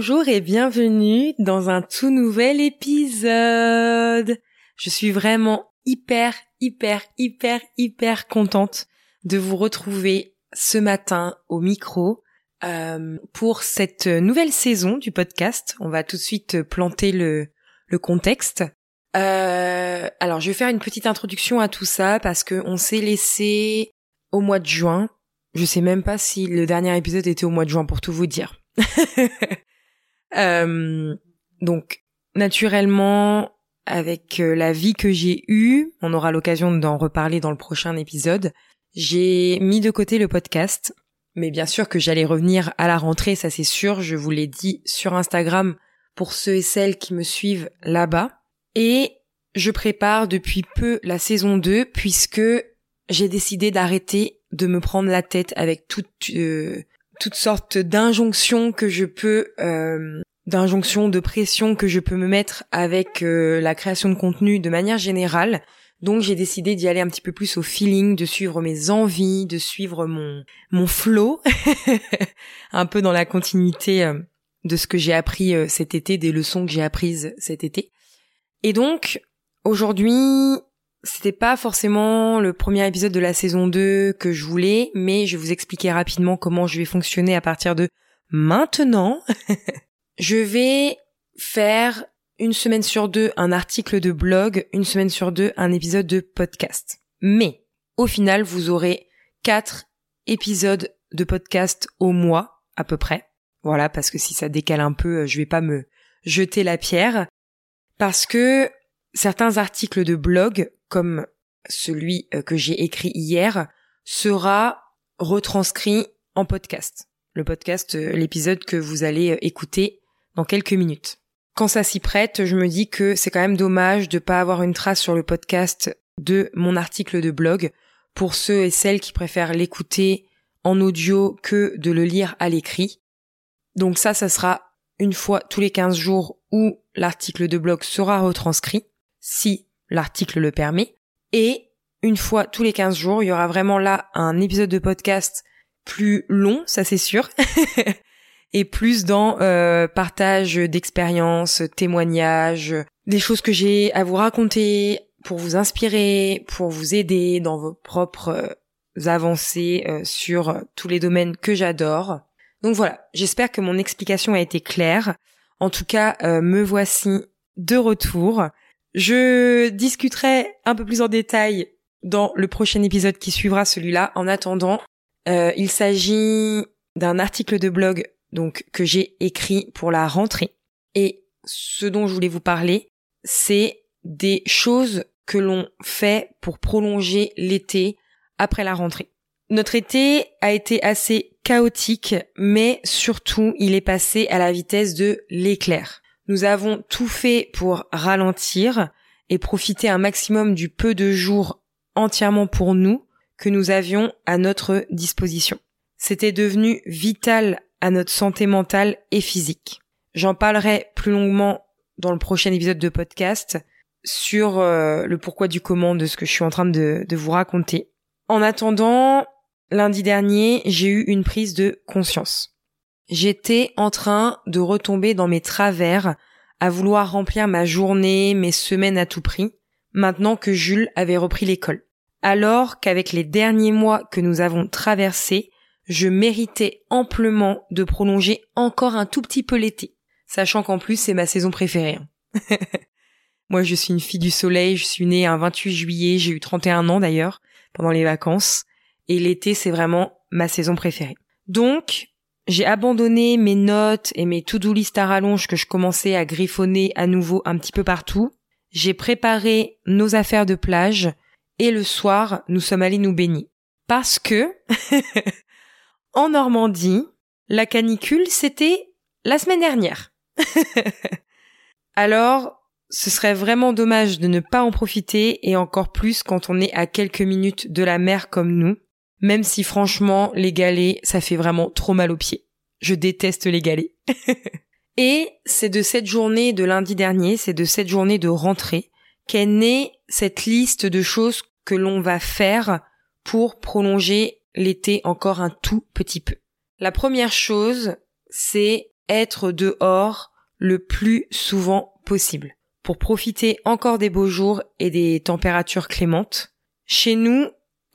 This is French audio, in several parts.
Bonjour et bienvenue dans un tout nouvel épisode. Je suis vraiment hyper, hyper, hyper, hyper contente de vous retrouver ce matin au micro euh, pour cette nouvelle saison du podcast. On va tout de suite planter le, le contexte. Euh, alors, je vais faire une petite introduction à tout ça parce que on s'est laissé au mois de juin. Je sais même pas si le dernier épisode était au mois de juin pour tout vous dire. Euh, donc, naturellement, avec euh, la vie que j'ai eue, on aura l'occasion d'en reparler dans le prochain épisode, j'ai mis de côté le podcast. Mais bien sûr que j'allais revenir à la rentrée, ça c'est sûr, je vous l'ai dit sur Instagram pour ceux et celles qui me suivent là-bas. Et je prépare depuis peu la saison 2 puisque j'ai décidé d'arrêter de me prendre la tête avec toute, euh, toutes sortes d'injonctions que je peux euh, d'injonctions de pression que je peux me mettre avec euh, la création de contenu de manière générale. Donc j'ai décidé d'y aller un petit peu plus au feeling, de suivre mes envies, de suivre mon mon flow, un peu dans la continuité euh, de ce que j'ai appris cet été, des leçons que j'ai apprises cet été. Et donc aujourd'hui, c'était pas forcément le premier épisode de la saison 2 que je voulais, mais je vais vous expliquer rapidement comment je vais fonctionner à partir de maintenant. je vais faire une semaine sur deux un article de blog, une semaine sur deux un épisode de podcast. Mais au final, vous aurez quatre épisodes de podcast au mois à peu près. Voilà, parce que si ça décale un peu, je vais pas me jeter la pierre. Parce que certains articles de blog comme celui euh, que j'ai écrit hier, sera retranscrit en podcast. Le podcast, euh, l'épisode que vous allez euh, écouter dans quelques minutes. Quand ça s'y prête, je me dis que c'est quand même dommage de pas avoir une trace sur le podcast de mon article de blog pour ceux et celles qui préfèrent l'écouter en audio que de le lire à l'écrit. Donc ça, ça sera une fois tous les 15 jours où l'article de blog sera retranscrit, si l'article le permet. Et une fois tous les 15 jours, il y aura vraiment là un épisode de podcast plus long, ça c'est sûr, et plus dans euh, partage d'expériences, témoignages, des choses que j'ai à vous raconter pour vous inspirer, pour vous aider dans vos propres euh, avancées euh, sur tous les domaines que j'adore. Donc voilà, j'espère que mon explication a été claire. En tout cas, me voici de retour. Je discuterai un peu plus en détail dans le prochain épisode qui suivra celui-là. En attendant, euh, il s'agit d'un article de blog donc que j'ai écrit pour la rentrée. Et ce dont je voulais vous parler, c'est des choses que l'on fait pour prolonger l'été après la rentrée. Notre été a été assez chaotique, mais surtout il est passé à la vitesse de l'éclair. Nous avons tout fait pour ralentir et profiter un maximum du peu de jours entièrement pour nous que nous avions à notre disposition. C'était devenu vital à notre santé mentale et physique. J'en parlerai plus longuement dans le prochain épisode de podcast sur euh, le pourquoi du comment de ce que je suis en train de, de vous raconter. En attendant, lundi dernier, j'ai eu une prise de conscience. J'étais en train de retomber dans mes travers, à vouloir remplir ma journée, mes semaines à tout prix, maintenant que Jules avait repris l'école. Alors qu'avec les derniers mois que nous avons traversés, je méritais amplement de prolonger encore un tout petit peu l'été, sachant qu'en plus c'est ma saison préférée. Hein. Moi je suis une fille du soleil, je suis née un 28 juillet, j'ai eu 31 ans d'ailleurs, pendant les vacances, et l'été c'est vraiment ma saison préférée. Donc, j'ai abandonné mes notes et mes to-do list à rallonge que je commençais à griffonner à nouveau un petit peu partout. J'ai préparé nos affaires de plage et le soir, nous sommes allés nous baigner. Parce que, en Normandie, la canicule, c'était la semaine dernière. Alors, ce serait vraiment dommage de ne pas en profiter et encore plus quand on est à quelques minutes de la mer comme nous même si franchement, les galets, ça fait vraiment trop mal aux pieds. Je déteste les galets. Et c'est de cette journée de lundi dernier, c'est de cette journée de rentrée, qu'est née cette liste de choses que l'on va faire pour prolonger l'été encore un tout petit peu. La première chose, c'est être dehors le plus souvent possible pour profiter encore des beaux jours et des températures clémentes. Chez nous,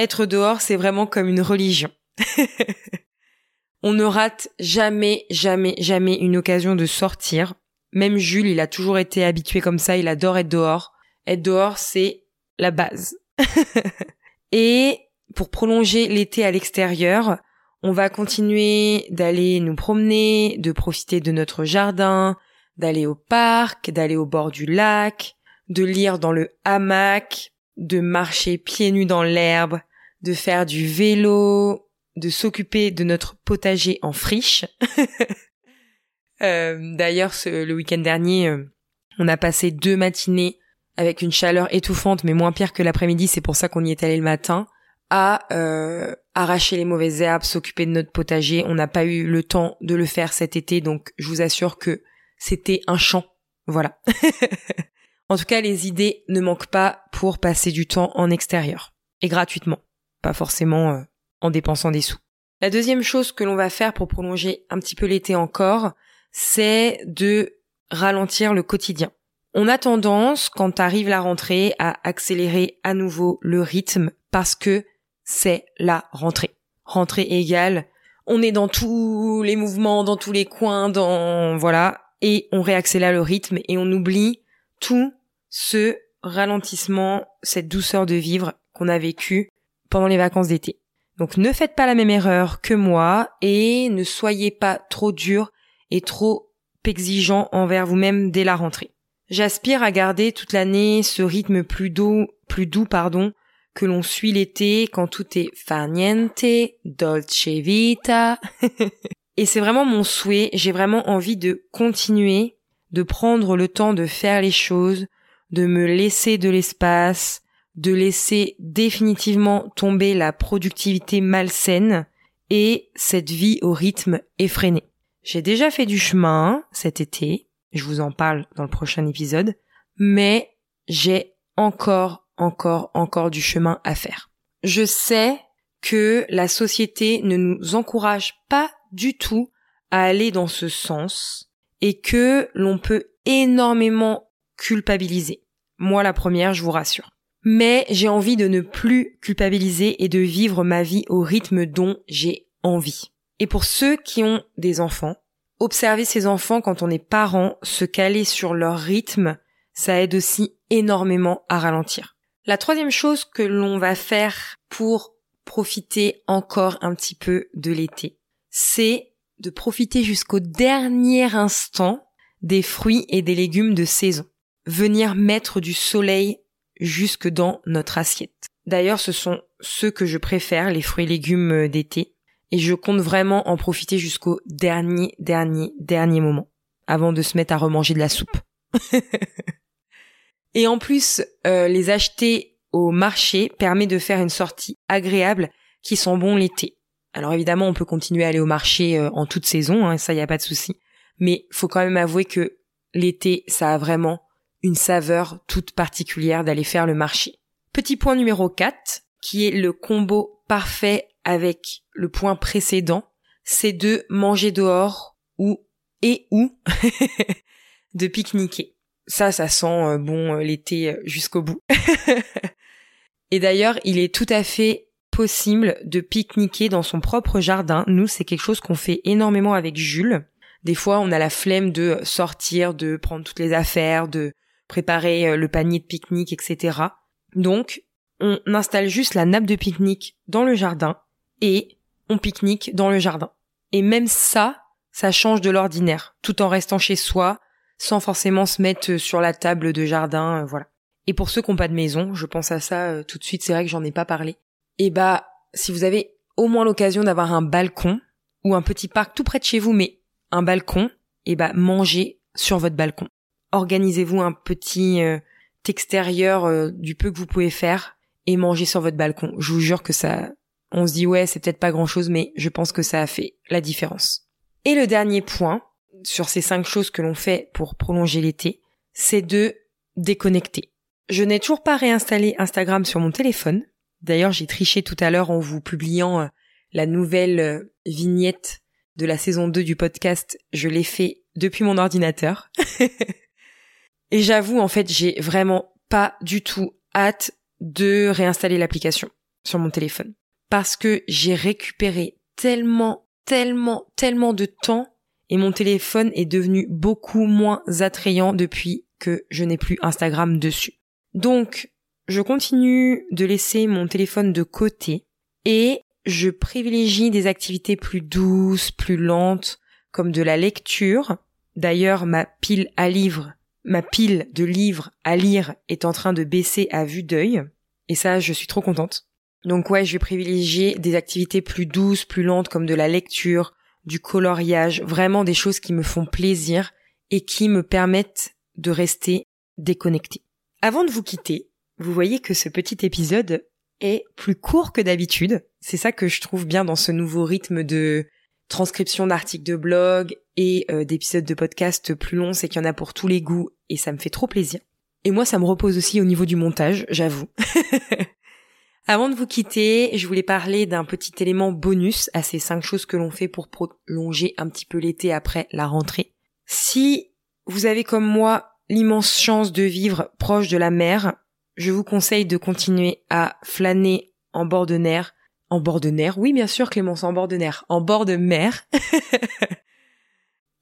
être dehors, c'est vraiment comme une religion. On ne rate jamais, jamais, jamais une occasion de sortir. Même Jules, il a toujours été habitué comme ça, il adore être dehors. Être dehors, c'est la base. et pour prolonger l'été à l'extérieur, on va continuer d'aller nous promener, de profiter de notre jardin, d'aller au parc, d'aller au bord du lac, de lire dans le hamac, de marcher pieds nus dans l'herbe, de faire du vélo, de s'occuper de notre potager en friche. Euh, d'ailleurs, le week-end dernier, euh, on a passé deux matinées avec une chaleur étouffante, mais moins pire que l'après-midi, c'est pour ça qu'on y est allé le matin, à euh, arracher les mauvaises herbes, s'occuper de notre potager. On n'a pas eu le temps de le faire cet été, donc je vous assure que c'était un champ. Voilà. en tout cas, les idées ne manquent pas pour passer du temps en extérieur. Et gratuitement. Pas forcément euh, en dépensant des sous. La deuxième chose que l'on va faire pour prolonger un petit peu l'été encore, c'est de ralentir le quotidien. On a tendance, quand arrive la rentrée, à accélérer à nouveau le rythme parce que c'est la rentrée. Rentrée égale, on est dans tous les mouvements, dans tous les coins, dans, voilà, et on réaccélère le rythme et on oublie tout ce ralentissement, cette douceur de vivre qu'on a vécu pendant les vacances d'été. Donc ne faites pas la même erreur que moi et ne soyez pas trop dur et trop exigeant envers vous-même dès la rentrée. J'aspire à garder toute l'année ce rythme plus doux, plus doux, pardon, que l'on suit l'été quand tout est farniente, dolce vita. Et c'est vraiment mon souhait, j'ai vraiment envie de continuer, de prendre le temps de faire les choses, de me laisser de l'espace, de laisser définitivement tomber la productivité malsaine et cette vie au rythme effréné. J'ai déjà fait du chemin cet été, je vous en parle dans le prochain épisode, mais j'ai encore, encore, encore du chemin à faire. Je sais que la société ne nous encourage pas du tout à aller dans ce sens et que l'on peut énormément culpabiliser. Moi la première, je vous rassure. Mais j'ai envie de ne plus culpabiliser et de vivre ma vie au rythme dont j'ai envie. Et pour ceux qui ont des enfants, observer ces enfants quand on est parent, se caler sur leur rythme, ça aide aussi énormément à ralentir. La troisième chose que l'on va faire pour profiter encore un petit peu de l'été, c'est de profiter jusqu'au dernier instant des fruits et des légumes de saison. Venir mettre du soleil jusque dans notre assiette. D'ailleurs, ce sont ceux que je préfère, les fruits et légumes d'été, et je compte vraiment en profiter jusqu'au dernier, dernier, dernier moment, avant de se mettre à remanger de la soupe. et en plus, euh, les acheter au marché permet de faire une sortie agréable qui sent bon l'été. Alors évidemment, on peut continuer à aller au marché euh, en toute saison, hein, ça y a pas de souci. Mais faut quand même avouer que l'été, ça a vraiment une saveur toute particulière d'aller faire le marché. Petit point numéro 4, qui est le combo parfait avec le point précédent, c'est de manger dehors ou et ou de pique-niquer. Ça, ça sent euh, bon euh, l'été jusqu'au bout. et d'ailleurs, il est tout à fait possible de pique-niquer dans son propre jardin. Nous, c'est quelque chose qu'on fait énormément avec Jules. Des fois, on a la flemme de sortir, de prendre toutes les affaires, de préparer euh, le panier de pique-nique, etc. Donc, on installe juste la nappe de pique-nique dans le jardin et on pique-nique dans le jardin. Et même ça, ça change de l'ordinaire, tout en restant chez soi, sans forcément se mettre sur la table de jardin, euh, voilà. Et pour ceux qui n'ont pas de maison, je pense à ça euh, tout de suite, c'est vrai que j'en ai pas parlé. Et bah, si vous avez au moins l'occasion d'avoir un balcon ou un petit parc tout près de chez vous, mais un balcon, et bah mangez sur votre balcon. Organisez-vous un petit euh, extérieur du peu que vous pouvez faire et mangez sur votre balcon. Je vous jure que ça, on se dit ouais, c'est peut-être pas grand-chose, mais je pense que ça a fait la différence. Et le dernier point sur ces cinq choses que l'on fait pour prolonger l'été, c'est de déconnecter. Je n'ai toujours pas réinstallé Instagram sur mon téléphone. D'ailleurs, j'ai triché tout à l'heure en vous publiant euh, la nouvelle euh, vignette de la saison 2 du podcast, je l'ai fait depuis mon ordinateur. Et j'avoue, en fait, j'ai vraiment pas du tout hâte de réinstaller l'application sur mon téléphone. Parce que j'ai récupéré tellement, tellement, tellement de temps et mon téléphone est devenu beaucoup moins attrayant depuis que je n'ai plus Instagram dessus. Donc, je continue de laisser mon téléphone de côté et je privilégie des activités plus douces, plus lentes, comme de la lecture. D'ailleurs, ma pile à livres, ma pile de livres à lire est en train de baisser à vue d'œil. Et ça, je suis trop contente. Donc ouais, je vais privilégier des activités plus douces, plus lentes, comme de la lecture, du coloriage, vraiment des choses qui me font plaisir et qui me permettent de rester déconnecté. Avant de vous quitter, vous voyez que ce petit épisode est plus court que d'habitude. C'est ça que je trouve bien dans ce nouveau rythme de transcription d'articles de blog et euh, d'épisodes de podcast plus longs, c'est qu'il y en a pour tous les goûts et ça me fait trop plaisir. Et moi, ça me repose aussi au niveau du montage, j'avoue. Avant de vous quitter, je voulais parler d'un petit élément bonus à ces cinq choses que l'on fait pour prolonger un petit peu l'été après la rentrée. Si vous avez comme moi l'immense chance de vivre proche de la mer, je vous conseille de continuer à flâner en bord de mer. En bord de mer, oui bien sûr Clémence, en bord de mer. En bord de mer.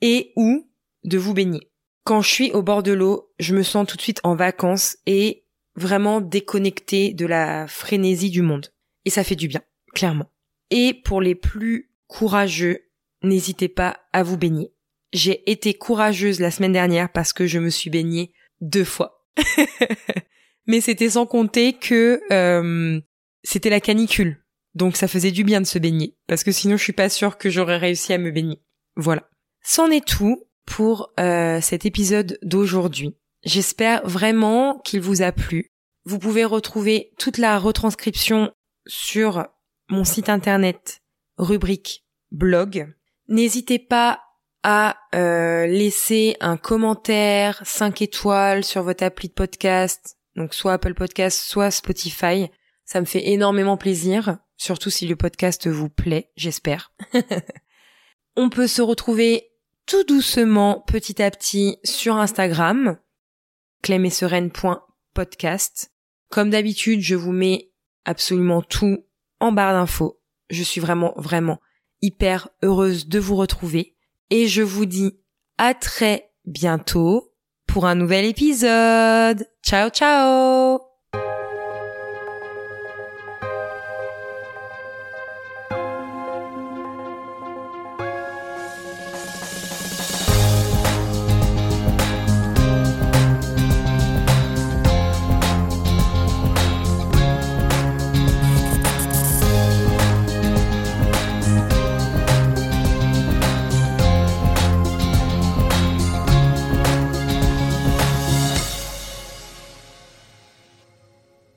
et ou de vous baigner. Quand je suis au bord de l'eau, je me sens tout de suite en vacances et vraiment déconnecté de la frénésie du monde. Et ça fait du bien, clairement. Et pour les plus courageux, n'hésitez pas à vous baigner. J'ai été courageuse la semaine dernière parce que je me suis baignée deux fois. Mais c'était sans compter que euh, c'était la canicule. Donc ça faisait du bien de se baigner. Parce que sinon je suis pas sûre que j'aurais réussi à me baigner. Voilà. C'en est tout pour euh, cet épisode d'aujourd'hui. J'espère vraiment qu'il vous a plu. Vous pouvez retrouver toute la retranscription sur mon site internet, rubrique blog. N'hésitez pas à euh, laisser un commentaire 5 étoiles sur votre appli de podcast, donc soit Apple Podcast, soit Spotify. Ça me fait énormément plaisir, surtout si le podcast vous plaît, j'espère. On peut se retrouver tout doucement, petit à petit, sur Instagram, clemessereine.podcast. Comme d'habitude, je vous mets absolument tout en barre d'infos. Je suis vraiment, vraiment hyper heureuse de vous retrouver. Et je vous dis à très bientôt pour un nouvel épisode. Ciao, ciao